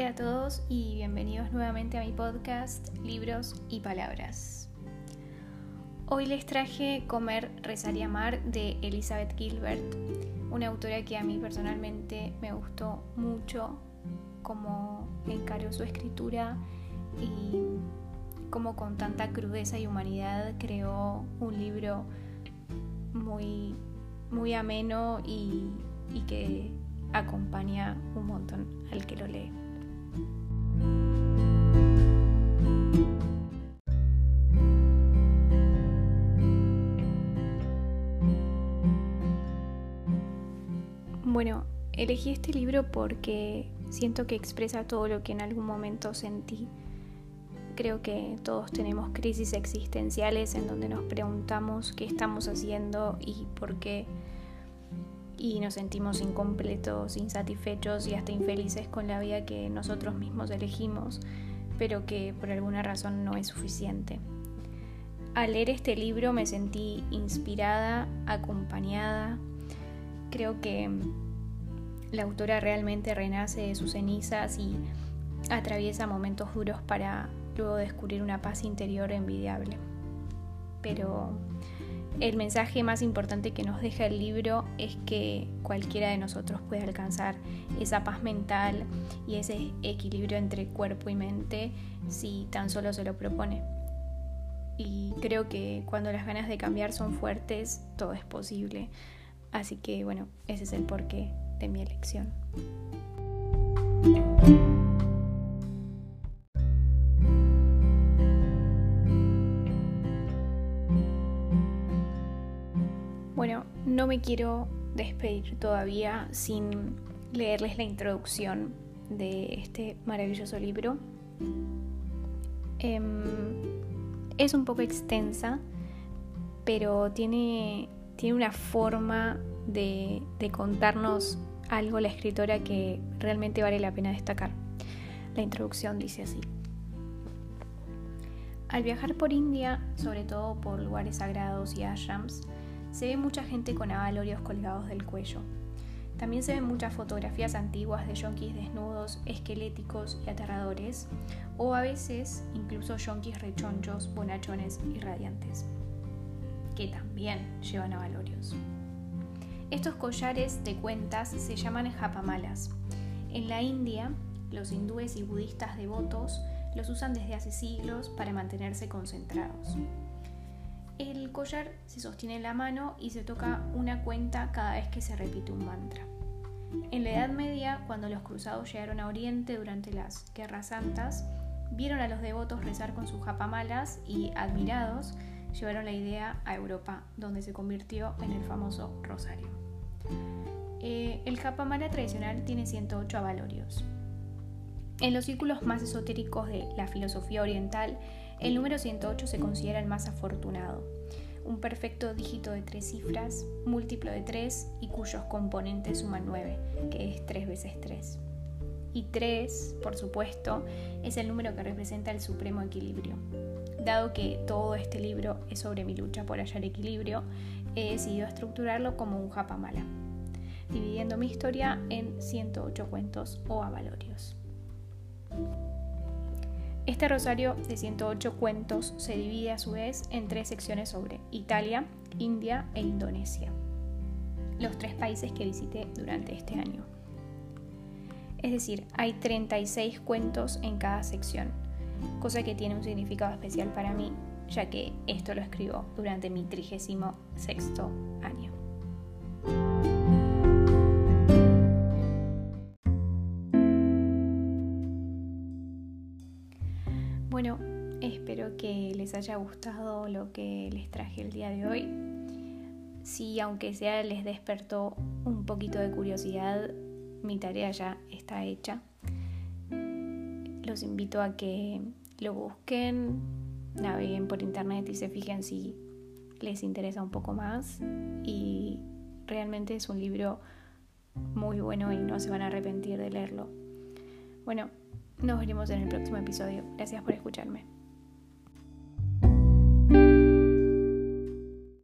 Hola a todos y bienvenidos nuevamente a mi podcast Libros y Palabras. Hoy les traje Comer, Rezar y Amar de Elizabeth Gilbert, una autora que a mí personalmente me gustó mucho como encaró su escritura y cómo con tanta crudeza y humanidad creó un libro muy, muy ameno y que acompaña un montón al que lo lee. Bueno, elegí este libro porque siento que expresa todo lo que en algún momento sentí. Creo que todos tenemos crisis existenciales en donde nos preguntamos qué estamos haciendo y por qué y nos sentimos incompletos, insatisfechos y hasta infelices con la vida que nosotros mismos elegimos, pero que por alguna razón no es suficiente. Al leer este libro me sentí inspirada, acompañada, Creo que la autora realmente renace de sus cenizas y atraviesa momentos duros para luego descubrir una paz interior envidiable. Pero el mensaje más importante que nos deja el libro es que cualquiera de nosotros puede alcanzar esa paz mental y ese equilibrio entre cuerpo y mente si tan solo se lo propone. Y creo que cuando las ganas de cambiar son fuertes, todo es posible. Así que bueno, ese es el porqué de mi elección. No me quiero despedir todavía sin leerles la introducción de este maravilloso libro. Em, es un poco extensa, pero tiene tiene una forma de, contarnos algo la escritora que realmente vale la pena destacar. La introducción dice así. Al viajar por India, sobre todo por lugares sagrados y ashrams, se ve mucha gente con avalorios colgados del cuello. También se ven muchas fotografías antiguas de yonkis desnudos, esqueléticos y aterradores, o a veces incluso yonkis rechonchos, bonachones y radiantes que también llevan a valorios. Estos collares de cuentas se llaman japamalas. En la India, los hindúes y budistas devotos los usan desde hace siglos para mantenerse concentrados. El collar se sostiene en la mano y se toca una cuenta cada vez que se repite un mantra. En la Edad Media, cuando los cruzados llegaron a Oriente durante las Guerras Santas, vieron a los devotos rezar con sus japamalas y, admirados, llevaron la idea a Europa, donde se convirtió en el famoso rosario. Eh, el japamala tradicional tiene 108 avalorios. En los círculos más esotéricos de la filosofía oriental, el número 108 se considera el más afortunado, un perfecto dígito de tres cifras, múltiplo de 3 y cuyos componentes suman 9, que es 3 veces 3. Y 3, por supuesto, es el número que representa el supremo equilibrio. Dado que todo este libro es sobre mi lucha por hallar equilibrio, he decidido estructurarlo como un japamala, dividiendo mi historia en 108 cuentos o avalorios. Este rosario de 108 cuentos se divide a su vez en tres secciones sobre Italia, India e Indonesia, los tres países que visité durante este año. Es decir, hay 36 cuentos en cada sección, cosa que tiene un significado especial para mí, ya que esto lo escribo durante mi trigésimo sexto año. Bueno, espero que les haya gustado lo que les traje el día de hoy. Si aunque sea les despertó un poquito de curiosidad, mi tarea ya está hecha los invito a que lo busquen, naveguen por internet y se fijen si les interesa un poco más. Y realmente es un libro muy bueno y no se van a arrepentir de leerlo. Bueno, nos veremos en el próximo episodio. Gracias por escucharme.